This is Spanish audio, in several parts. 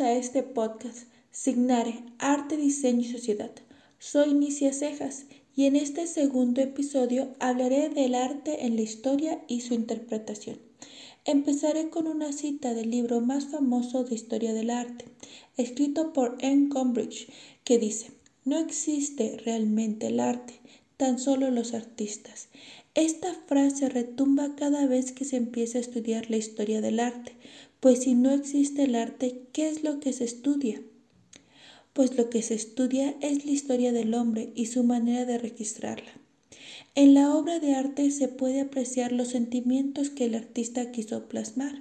a este podcast Signare Arte, Diseño y Sociedad. Soy Nicia Cejas y en este segundo episodio hablaré del arte en la historia y su interpretación. Empezaré con una cita del libro más famoso de historia del arte, escrito por Anne Combridge, que dice, no existe realmente el arte, tan solo los artistas. Esta frase retumba cada vez que se empieza a estudiar la historia del arte, pues si no existe el arte, ¿qué es lo que se estudia? Pues lo que se estudia es la historia del hombre y su manera de registrarla. En la obra de arte se puede apreciar los sentimientos que el artista quiso plasmar,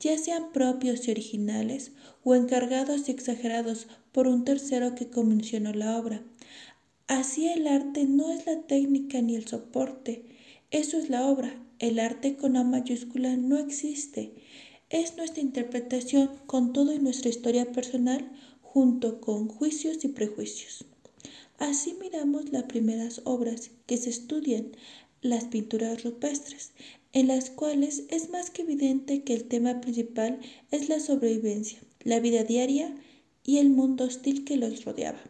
ya sean propios y originales o encargados y exagerados por un tercero que comisionó la obra. Así el arte no es la técnica ni el soporte, eso es la obra. El arte con A mayúscula no existe. Es nuestra interpretación con todo y nuestra historia personal junto con juicios y prejuicios. Así miramos las primeras obras que se estudian, las pinturas rupestres, en las cuales es más que evidente que el tema principal es la sobrevivencia, la vida diaria y el mundo hostil que los rodeaba.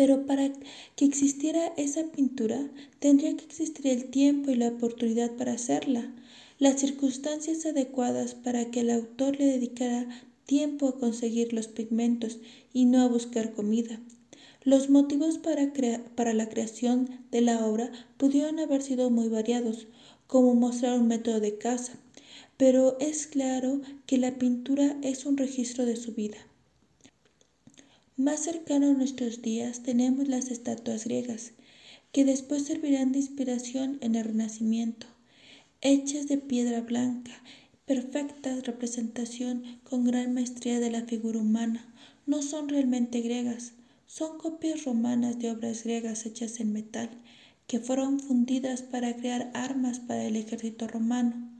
Pero para que existiera esa pintura tendría que existir el tiempo y la oportunidad para hacerla, las circunstancias adecuadas para que el autor le dedicara tiempo a conseguir los pigmentos y no a buscar comida, los motivos para, para la creación de la obra pudieron haber sido muy variados, como mostrar un método de caza, pero es claro que la pintura es un registro de su vida. Más cercano a nuestros días tenemos las estatuas griegas, que después servirán de inspiración en el Renacimiento, hechas de piedra blanca, perfecta representación con gran maestría de la figura humana, no son realmente griegas, son copias romanas de obras griegas hechas en metal, que fueron fundidas para crear armas para el ejército romano.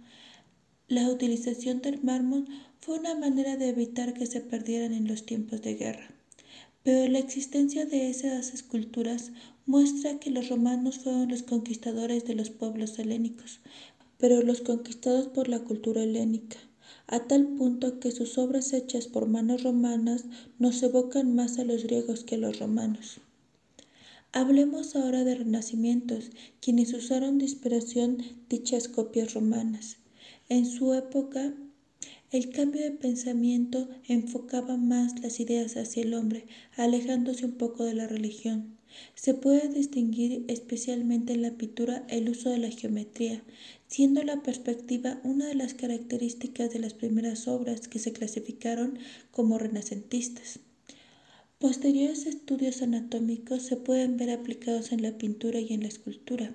La utilización del mármol fue una manera de evitar que se perdieran en los tiempos de guerra. Pero la existencia de esas esculturas muestra que los romanos fueron los conquistadores de los pueblos helénicos, pero los conquistados por la cultura helénica a tal punto que sus obras hechas por manos romanas nos evocan más a los griegos que a los romanos. Hablemos ahora de renacimientos, quienes usaron de inspiración dichas copias romanas. En su época, el cambio de pensamiento enfocaba más las ideas hacia el hombre, alejándose un poco de la religión. Se puede distinguir especialmente en la pintura el uso de la geometría, siendo la perspectiva una de las características de las primeras obras que se clasificaron como renacentistas. Posteriores estudios anatómicos se pueden ver aplicados en la pintura y en la escultura.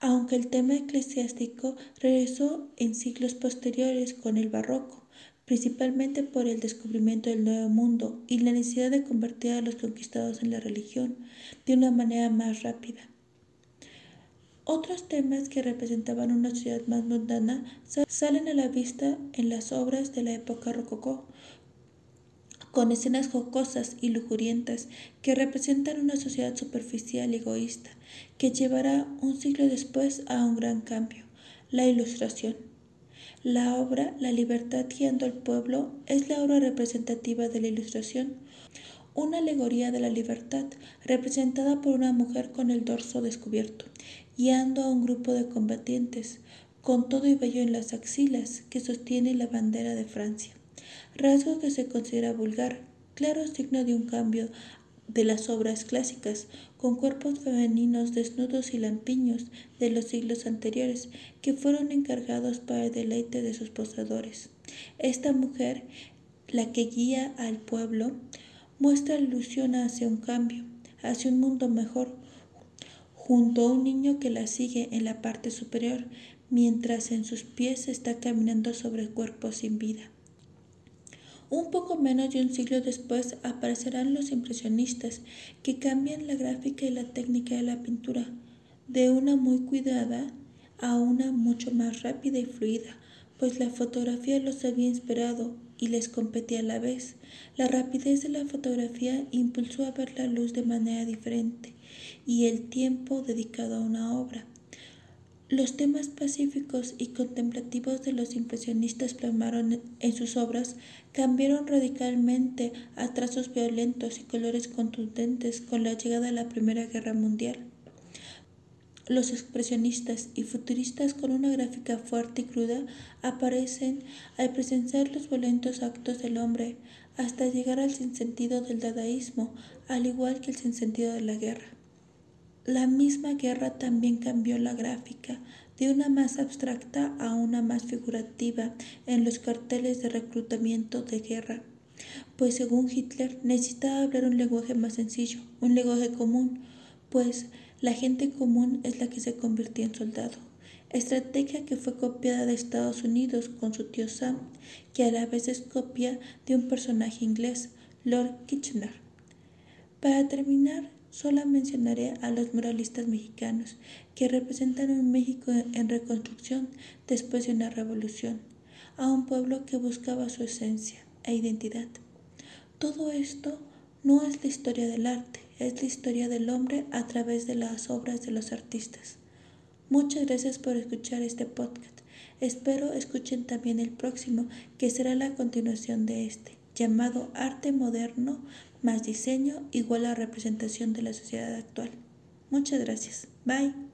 Aunque el tema eclesiástico regresó en siglos posteriores con el barroco, principalmente por el descubrimiento del Nuevo Mundo y la necesidad de convertir a los conquistados en la religión de una manera más rápida. Otros temas que representaban una ciudad más mundana salen a la vista en las obras de la época rococó, con escenas jocosas y lujurientas que representan una sociedad superficial y egoísta, que llevará un siglo después a un gran cambio, la ilustración. La obra La libertad guiando al pueblo es la obra representativa de la ilustración, una alegoría de la libertad representada por una mujer con el dorso descubierto guiando a un grupo de combatientes, con todo y vello en las axilas, que sostiene la bandera de Francia. Rasgo que se considera vulgar, claro signo de un cambio de las obras clásicas, con cuerpos femeninos desnudos y lampiños de los siglos anteriores, que fueron encargados para el deleite de sus posadores. Esta mujer, la que guía al pueblo, muestra ilusión hacia un cambio, hacia un mundo mejor, junto a un niño que la sigue en la parte superior, mientras en sus pies está caminando sobre el cuerpo sin vida. Un poco menos de un siglo después aparecerán los impresionistas, que cambian la gráfica y la técnica de la pintura, de una muy cuidada a una mucho más rápida y fluida, pues la fotografía los había inspirado y les competía a la vez. La rapidez de la fotografía impulsó a ver la luz de manera diferente y el tiempo dedicado a una obra. Los temas pacíficos y contemplativos de los impresionistas plasmaron en sus obras cambiaron radicalmente a trazos violentos y colores contundentes con la llegada de la Primera Guerra Mundial. Los expresionistas y futuristas con una gráfica fuerte y cruda aparecen al presenciar los violentos actos del hombre hasta llegar al sinsentido del dadaísmo, al igual que el sinsentido de la guerra. La misma guerra también cambió la gráfica de una más abstracta a una más figurativa en los carteles de reclutamiento de guerra, pues según Hitler necesitaba hablar un lenguaje más sencillo, un lenguaje común, pues la gente común es la que se convirtió en soldado, estrategia que fue copiada de Estados Unidos con su tío Sam, que a la vez es copia de un personaje inglés, Lord Kitchener. Para terminar, Solo mencionaré a los muralistas mexicanos, que representan un México en reconstrucción después de una revolución, a un pueblo que buscaba su esencia e identidad. Todo esto no es la historia del arte, es la historia del hombre a través de las obras de los artistas. Muchas gracias por escuchar este podcast. Espero escuchen también el próximo, que será la continuación de este, llamado Arte Moderno más diseño igual a representación de la sociedad actual. Muchas gracias. Bye.